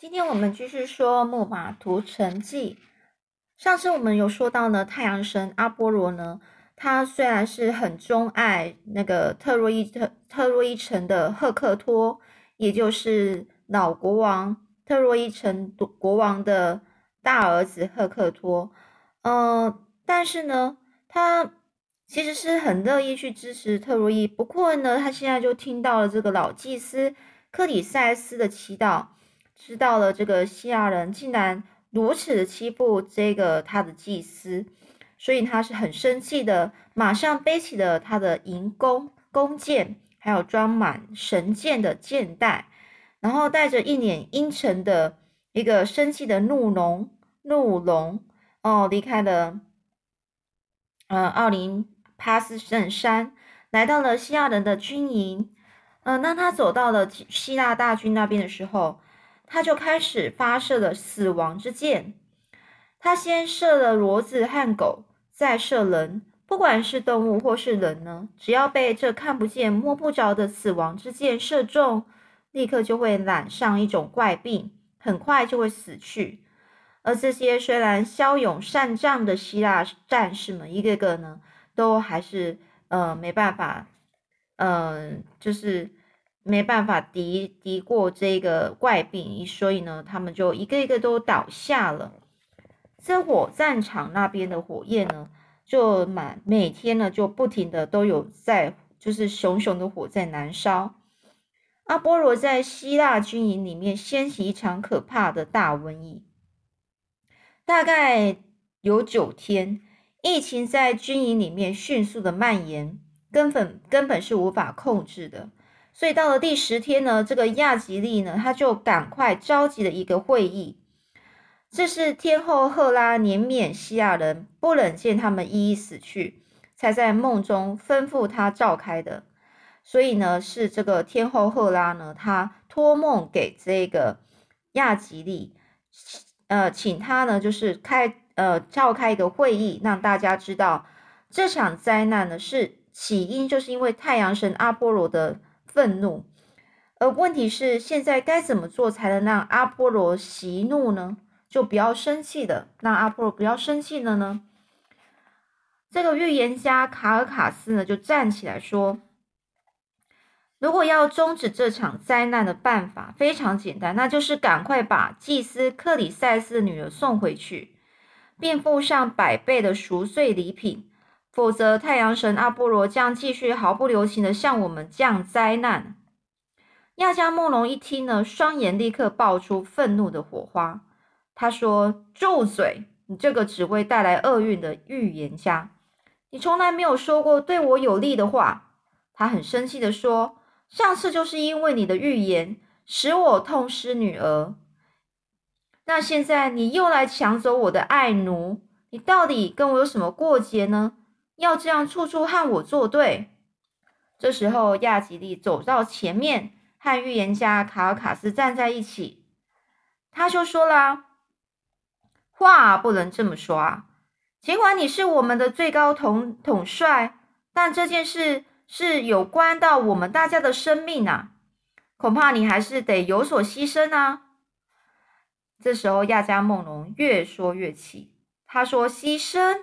今天我们继续说《木马屠城记》。上次我们有说到呢，太阳神阿波罗呢，他虽然是很钟爱那个特洛伊特特洛伊城的赫克托，也就是老国王特洛伊城国王的大儿子赫克托，嗯，但是呢，他其实是很乐意去支持特洛伊。不过呢，他现在就听到了这个老祭司克里塞斯的祈祷。知道了，这个希腊人竟然如此的欺负这个他的祭司，所以他是很生气的，马上背起了他的银弓、弓箭，还有装满神箭的箭袋，然后带着一脸阴沉的一个生气的怒龙，怒龙哦，离开了呃奥林帕斯圣山，来到了希腊人的军营。嗯，当他走到了希腊大军那边的时候。他就开始发射了死亡之箭。他先射了骡子和狗，再射人。不管是动物或是人呢，只要被这看不见、摸不着的死亡之箭射中，立刻就会染上一种怪病，很快就会死去。而这些虽然骁勇善战的希腊战士们，一个个呢，都还是呃没办法，嗯，就是。没办法敌敌过这个怪病，所以呢，他们就一个一个都倒下了。这火战场那边的火焰呢，就满每天呢就不停的都有在，就是熊熊的火在燃烧。阿波罗在希腊军营里面掀起一场可怕的大瘟疫，大概有九天，疫情在军营里面迅速的蔓延，根本根本是无法控制的。所以到了第十天呢，这个亚吉利呢，他就赶快召集了一个会议。这是天后赫拉怜悯西亚人，不忍见他们一一死去，才在梦中吩咐他召开的。所以呢，是这个天后赫拉呢，他托梦给这个亚吉利，呃，请他呢，就是开呃召开一个会议，让大家知道这场灾难呢是起因，就是因为太阳神阿波罗的。愤怒，而问题是现在该怎么做才能让阿波罗息怒呢？就不要生气的，让阿波罗不要生气了呢？这个预言家卡尔卡斯呢，就站起来说：“如果要终止这场灾难的办法非常简单，那就是赶快把祭司克里塞斯的女儿送回去，并付上百倍的赎罪礼品。”否则，太阳神阿波罗将继续毫不留情的向我们降灾难。亚加莫龙一听呢，双眼立刻爆出愤怒的火花。他说：“住嘴！你这个只会带来厄运的预言家，你从来没有说过对我有利的话。”他很生气的说：“上次就是因为你的预言，使我痛失女儿。那现在你又来抢走我的爱奴，你到底跟我有什么过节呢？”要这样处处和我作对。这时候，亚吉利走到前面，和预言家卡尔卡斯站在一起。他就说了：“话不能这么说啊！尽管你是我们的最高统统帅，但这件事是有关到我们大家的生命啊，恐怕你还是得有所牺牲啊。”这时候，亚加梦龙越说越气，他说：“牺牲。”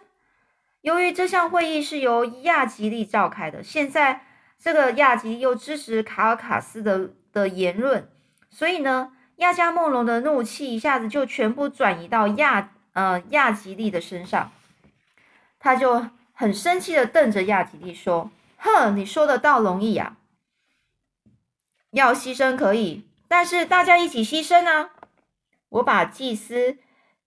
由于这项会议是由亚吉利召开的，现在这个亚吉利又支持卡尔卡斯的的言论，所以呢，亚加梦龙的怒气一下子就全部转移到亚呃亚吉利的身上，他就很生气的瞪着亚吉利说：“哼，你说的倒容易啊，要牺牲可以，但是大家一起牺牲啊！我把祭司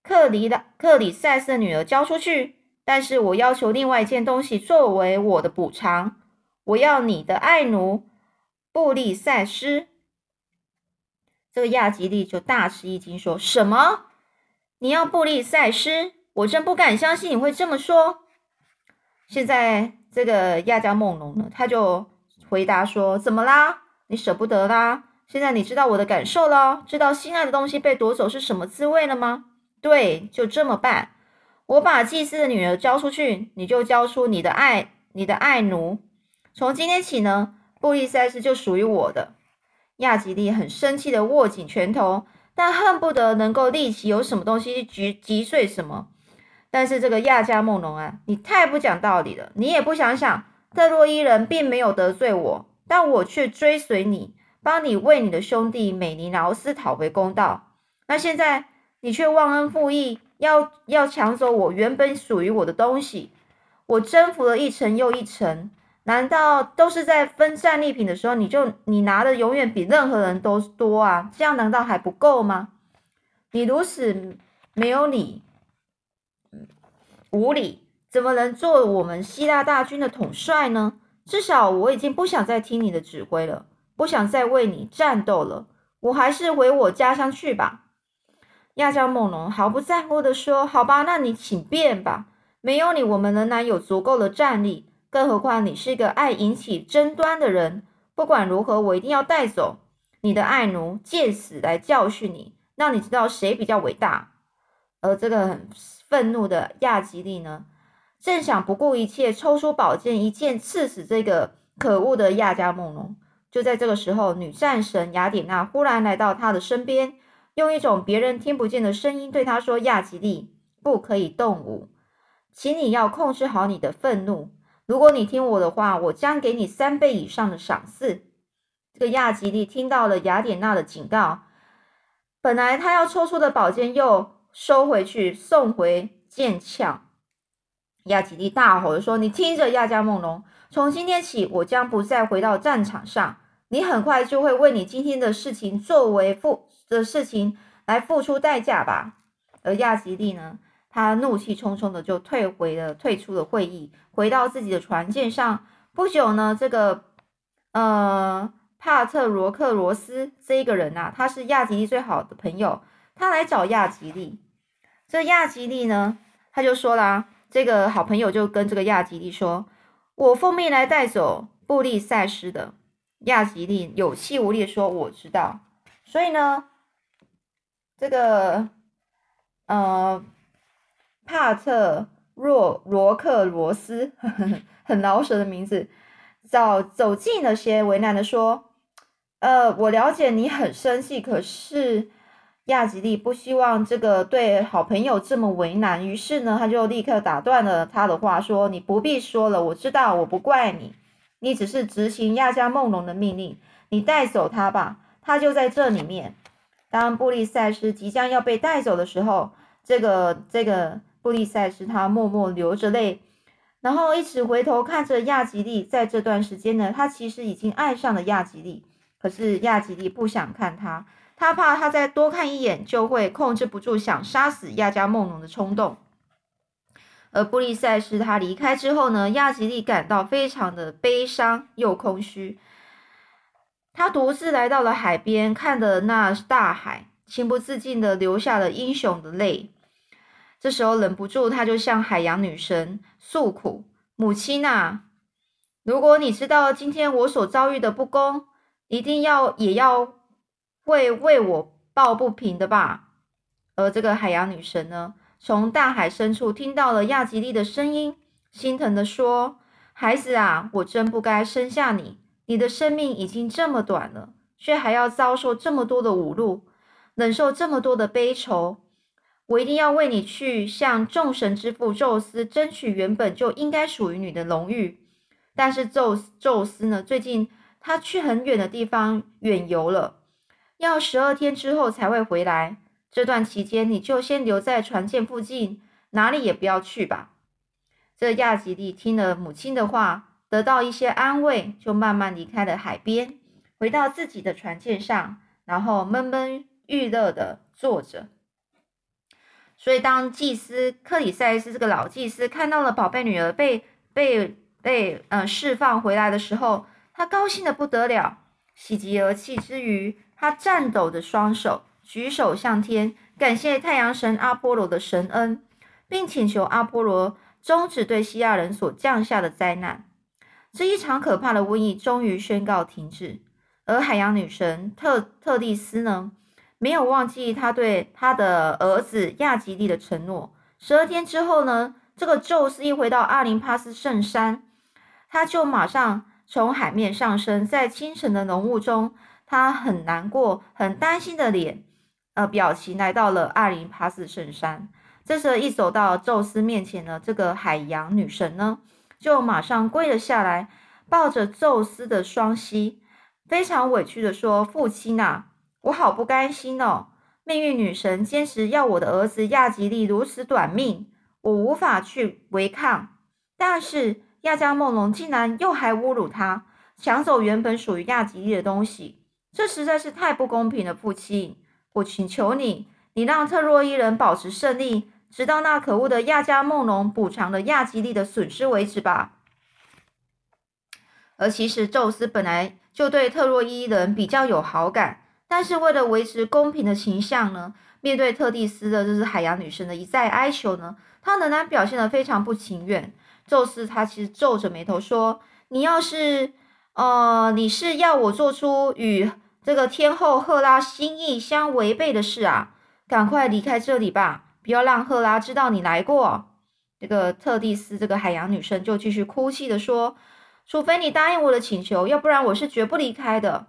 克里的克里塞斯的女儿交出去。”但是我要求另外一件东西作为我的补偿，我要你的爱奴布利塞斯。这个亚吉利就大吃一惊，说什么？你要布利塞斯？我真不敢相信你会这么说。现在这个亚加梦龙呢，他就回答说：怎么啦？你舍不得啦？现在你知道我的感受了，知道心爱的东西被夺走是什么滋味了吗？对，就这么办。我把祭司的女儿交出去，你就交出你的爱，你的爱奴。从今天起呢，布利塞斯就属于我的。亚吉利很生气的握紧拳头，但恨不得能够立即有什么东西击击碎什么。但是这个亚加梦龙啊，你太不讲道理了！你也不想想，特洛伊人并没有得罪我，但我却追随你，帮你为你的兄弟美尼劳斯讨回公道。那现在你却忘恩负义，要要抢走我原本属于我的东西。我征服了一层又一层，难道都是在分战利品的时候，你就你拿的永远比任何人都多啊？这样难道还不够吗？你如此没有理。无理，怎么能做我们希腊大军的统帅呢？至少我已经不想再听你的指挥了，不想再为你战斗了。我还是回我家乡去吧。亚加梦龙毫不在乎的说：“好吧，那你请便吧。没有你，我们仍然有足够的战力。更何况你是一个爱引起争端的人。不管如何，我一定要带走你的爱奴，借此来教训你，让你知道谁比较伟大。”而这个很。愤怒的亚吉利呢，正想不顾一切抽出宝剑一剑刺死这个可恶的亚加梦龙。就在这个时候，女战神雅典娜忽然来到他的身边，用一种别人听不见的声音对他说：“亚吉利，不可以动武，请你要控制好你的愤怒。如果你听我的话，我将给你三倍以上的赏赐。”这个亚吉利听到了雅典娜的警告，本来他要抽出的宝剑又。收回去，送回剑鞘。亚吉利大吼着说：“你听着，亚加梦龙，从今天起，我将不再回到战场上。你很快就会为你今天的事情作为付的事情来付出代价吧。”而亚吉利呢，他怒气冲冲的就退回了，退出了会议，回到自己的船舰上。不久呢，这个呃帕特罗克罗斯这一个人呐，他是亚吉利最好的朋友。他来找亚吉利，这亚吉利呢，他就说啦，这个好朋友就跟这个亚吉利说：“我奉命来带走布利塞斯的。”亚吉利有气无力的说：“我知道。”所以呢，这个呃帕特若罗克罗斯呵呵很老舍的名字，走走近了些，为难的说：“呃，我了解你很生气，可是。”亚吉利不希望这个对好朋友这么为难，于是呢，他就立刻打断了他的话，说：“你不必说了，我知道，我不怪你，你只是执行亚加梦龙的命令，你带走他吧，他就在这里面。”当布利塞斯即将要被带走的时候，这个这个布利塞斯他默默流着泪，然后一直回头看着亚吉利。在这段时间呢，他其实已经爱上了亚吉利，可是亚吉利不想看他。他怕他再多看一眼，就会控制不住想杀死亚加梦龙的冲动。而布利塞斯他离开之后呢，亚吉利感到非常的悲伤又空虚。他独自来到了海边，看着那大海，情不自禁的流下了英雄的泪。这时候忍不住，他就向海洋女神诉苦：“母亲啊，如果你知道今天我所遭遇的不公，一定要也要。”会为我抱不平的吧？而这个海洋女神呢，从大海深处听到了亚吉利的声音，心疼的说：“孩子啊，我真不该生下你。你的生命已经这么短了，却还要遭受这么多的侮辱，忍受这么多的悲愁。我一定要为你去向众神之父宙斯争取原本就应该属于你的荣誉。但是宙宙斯呢，最近他去很远的地方远游了。”要十二天之后才会回来。这段期间，你就先留在船舰附近，哪里也不要去吧。这亚吉利听了母亲的话，得到一些安慰，就慢慢离开了海边，回到自己的船舰上，然后闷闷欲乐的坐着。所以，当祭司克里塞斯这个老祭司看到了宝贝女儿被被被呃释放回来的时候，他高兴的不得了，喜极而泣之余。他颤抖的双手举手向天，感谢太阳神阿波罗的神恩，并请求阿波罗终止对希腊人所降下的灾难。这一场可怕的瘟疫终于宣告停止。而海洋女神特特蒂斯呢，没有忘记他对他的儿子亚吉利的承诺。十二天之后呢，这个宙斯一回到阿林帕斯圣山，他就马上从海面上升，在清晨的浓雾中。他很难过、很担心的脸，呃表情来到了阿林帕斯圣山。这时一走到宙斯面前呢，这个海洋女神呢，就马上跪了下来，抱着宙斯的双膝，非常委屈的说：“父亲呐，我好不甘心哦！命运女神坚持要我的儿子亚吉利如此短命，我无法去违抗。但是亚加梦龙竟然又还侮辱他，抢走原本属于亚吉利的东西，这实在是太不公平了，父亲！我请求你。”你让特洛伊人保持胜利，直到那可恶的亚加梦龙补偿了亚吉利的损失为止吧。而其实宙斯本来就对特洛伊人比较有好感，但是为了维持公平的形象呢，面对特蒂斯的就是海洋女神的一再哀求呢，他仍然表现得非常不情愿。宙斯他其实皱着眉头说：“你要是，呃，你是要我做出与这个天后赫拉心意相违背的事啊？”赶快离开这里吧！不要让赫拉知道你来过。这个特蒂斯，这个海洋女生就继续哭泣的说：“除非你答应我的请求，要不然我是绝不离开的。”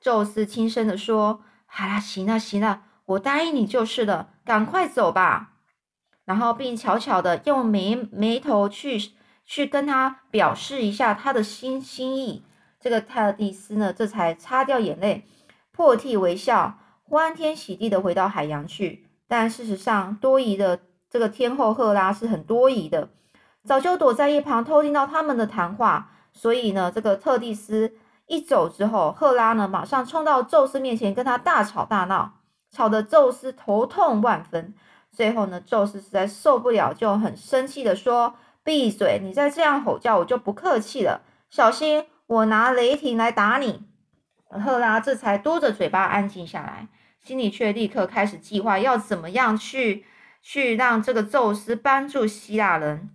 宙斯轻声的说：“好啦，行了，行了，我答应你就是了。赶快走吧。”然后并悄悄的用眉眉头去去跟他表示一下他的心心意。这个特蒂斯呢，这才擦掉眼泪，破涕为笑。欢天喜地的回到海洋去，但事实上，多疑的这个天后赫拉是很多疑的，早就躲在一旁偷听到他们的谈话。所以呢，这个特蒂斯一走之后，赫拉呢马上冲到宙斯面前跟他大吵大闹，吵得宙斯头痛万分。最后呢，宙斯实在受不了，就很生气的说：“闭嘴！你再这样吼叫，我就不客气了。小心我拿雷霆来打你。”赫拉这才嘟着嘴巴安静下来。心里却立刻开始计划要怎么样去去让这个宙斯帮助希腊人，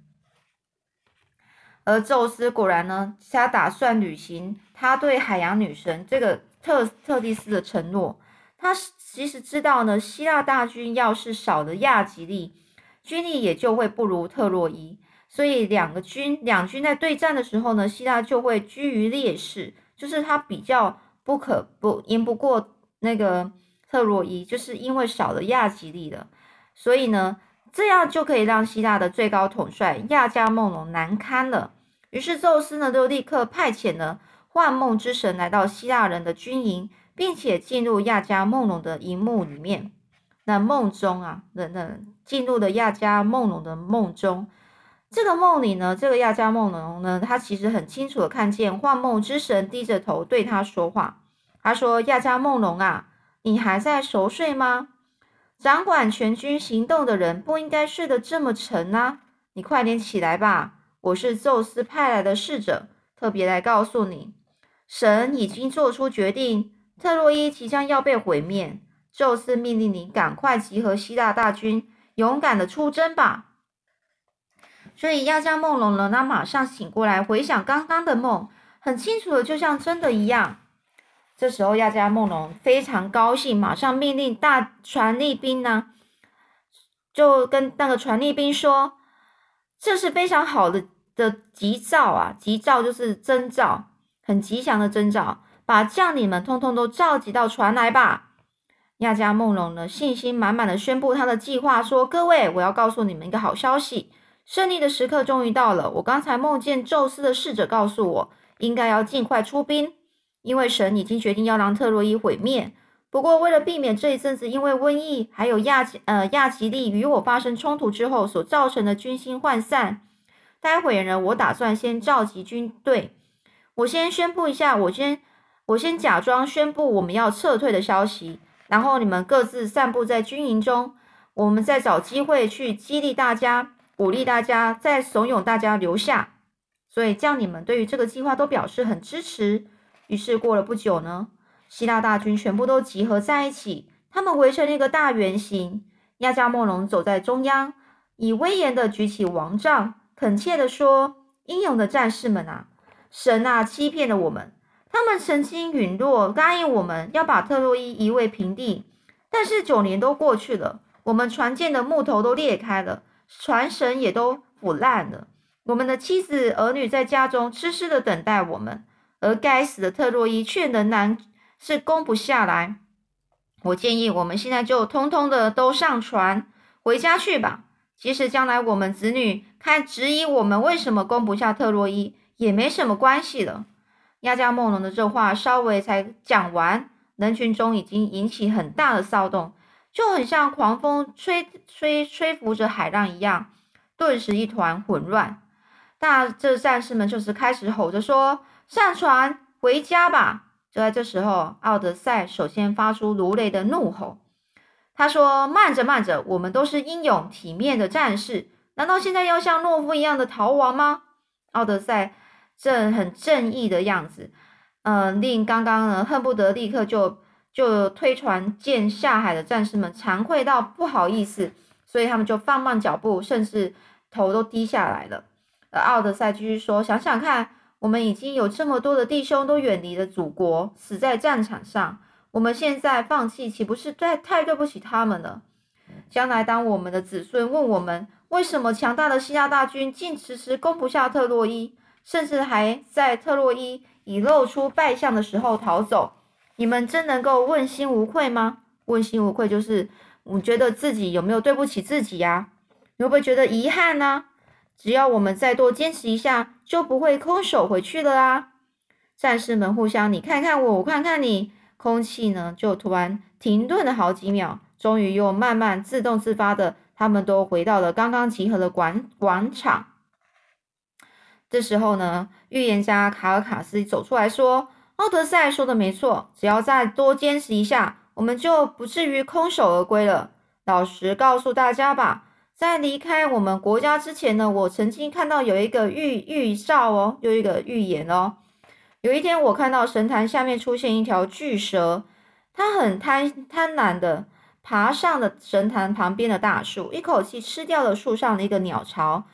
而宙斯果然呢，他打算履行他对海洋女神这个特特蒂斯的承诺。他其实知道呢，希腊大军要是少了亚吉利，军力也就会不如特洛伊，所以两个军两军在对战的时候呢，希腊就会居于劣势，就是他比较不可不赢不过那个。特洛伊就是因为少了亚吉利了，所以呢，这样就可以让希腊的最高统帅亚加梦龙难堪了。于是宙斯呢，就立刻派遣了幻梦之神来到希腊人的军营，并且进入亚加梦龙的营幕里面。那梦中啊，那那进入了亚加梦龙的梦中。这个梦里呢，这个亚加梦龙呢，他其实很清楚的看见幻梦之神低着头对他说话。他说：“亚加梦龙啊。”你还在熟睡吗？掌管全军行动的人不应该睡得这么沉啊！你快点起来吧！我是宙斯派来的使者，特别来告诉你，神已经做出决定，特洛伊即将要被毁灭。宙斯命令你赶快集合希腊大军，勇敢的出征吧！所以亚加梦龙呢，他马上醒过来，回想刚刚的梦，很清楚的，就像真的一样。这时候，亚加梦龙非常高兴，马上命令大传力兵呢，就跟那个传力兵说：“这是非常好的的吉兆啊！吉兆就是征兆，很吉祥的征兆。把将领们通通都召集到船来吧。”亚加梦龙呢，信心满满的宣布他的计划说：“各位，我要告诉你们一个好消息，胜利的时刻终于到了。我刚才梦见宙斯的使者告诉我，应该要尽快出兵。”因为神已经决定要让特洛伊毁灭，不过为了避免这一阵子因为瘟疫还有亚呃亚吉利与我发生冲突之后所造成的军心涣散，待会呢，我打算先召集军队。我先宣布一下，我先我先假装宣布我们要撤退的消息，然后你们各自散布在军营中，我们再找机会去激励大家，鼓励大家，再怂恿大家留下。所以将领们对于这个计划都表示很支持。于是过了不久呢，希腊大军全部都集合在一起，他们围成一个大圆形。亚加莫龙走在中央，以威严的举起王杖，恳切地说：“英勇的战士们啊，神啊，欺骗了我们！他们曾经允诺答应我们要把特洛伊夷为平地，但是九年都过去了，我们船舰的木头都裂开了，船绳也都腐烂了，我们的妻子儿女在家中痴痴的等待我们。”而该死的特洛伊却仍然是攻不下来。我建议我们现在就通通的都上船回家去吧。即使将来我们子女看质疑我们为什么攻不下特洛伊，也没什么关系了。亚加梦龙的这话稍微才讲完，人群中已经引起很大的骚动，就很像狂风吹吹吹拂着海浪一样，顿时一团混乱。大这战士们就是开始吼着说：“上船回家吧！”就在这时候，奥德赛首先发出如雷的怒吼。他说：“慢着，慢着，我们都是英勇体面的战士，难道现在要像懦夫一样的逃亡吗？”奥德赛正很正义的样子，嗯，令刚刚呢恨不得立刻就就推船舰下海的战士们惭愧到不好意思，所以他们就放慢脚步，甚至头都低下来了。而奥德赛继续说：“想想看，我们已经有这么多的弟兄都远离了祖国，死在战场上。”我们现在放弃，岂不是太太对不起他们了？将来当我们的子孙问我们为什么强大的希腊大军竟迟迟攻不下特洛伊，甚至还在特洛伊已露出败相的时候逃走，你们真能够问心无愧吗？问心无愧就是我觉得自己有没有对不起自己呀？你会不会觉得遗憾呢？只要我们再多坚持一下，就不会空手回去了啊！战士们互相你看看我，我看看你。空气呢，就突然停顿了好几秒，终于又慢慢自动自发的，他们都回到了刚刚集合的广广场。这时候呢，预言家卡尔卡斯走出来说：“奥德赛说的没错，只要再多坚持一下，我们就不至于空手而归了。老实告诉大家吧，在离开我们国家之前呢，我曾经看到有一个预预兆哦，有一个预言哦。”有一天，我看到神坛下面出现一条巨蛇，它很贪贪婪的爬上了神坛旁边的大树，一口气吃掉了树上的一个鸟巢。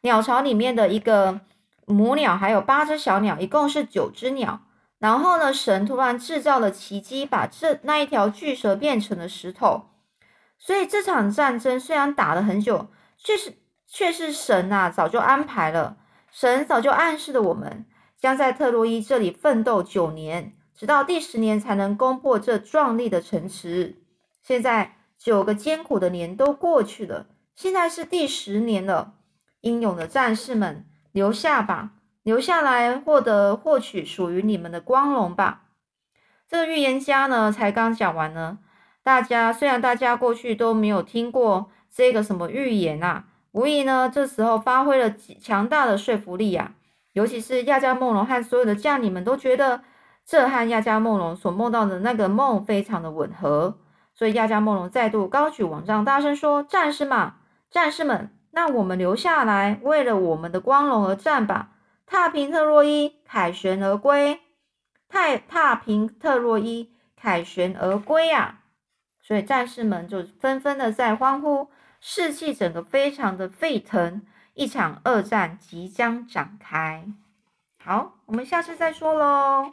鸟巢里面的一个母鸟还有八只小鸟，一共是九只鸟。然后呢，神突然制造了奇迹，把这那一条巨蛇变成了石头。所以这场战争虽然打了很久，却是却是神呐早就安排了，神早就暗示了我们。将在特洛伊这里奋斗九年，直到第十年才能攻破这壮丽的城池。现在九个艰苦的年都过去了，现在是第十年了。英勇的战士们，留下吧，留下来获得获取属于你们的光荣吧。这个预言家呢，才刚讲完呢。大家虽然大家过去都没有听过这个什么预言啊，无疑呢，这时候发挥了强大的说服力啊。尤其是亚加梦龙和所有的将领们都觉得这和亚加梦龙所梦到的那个梦非常的吻合，所以亚加梦龙再度高举王杖，大声说：“战士们，战士们，那我们留下来，为了我们的光荣而战吧！踏平特洛伊，凯旋而归！太踏平特洛伊，凯旋而归啊！”所以战士们就纷纷的在欢呼，士气整个非常的沸腾。一场恶战即将展开，好，我们下次再说喽。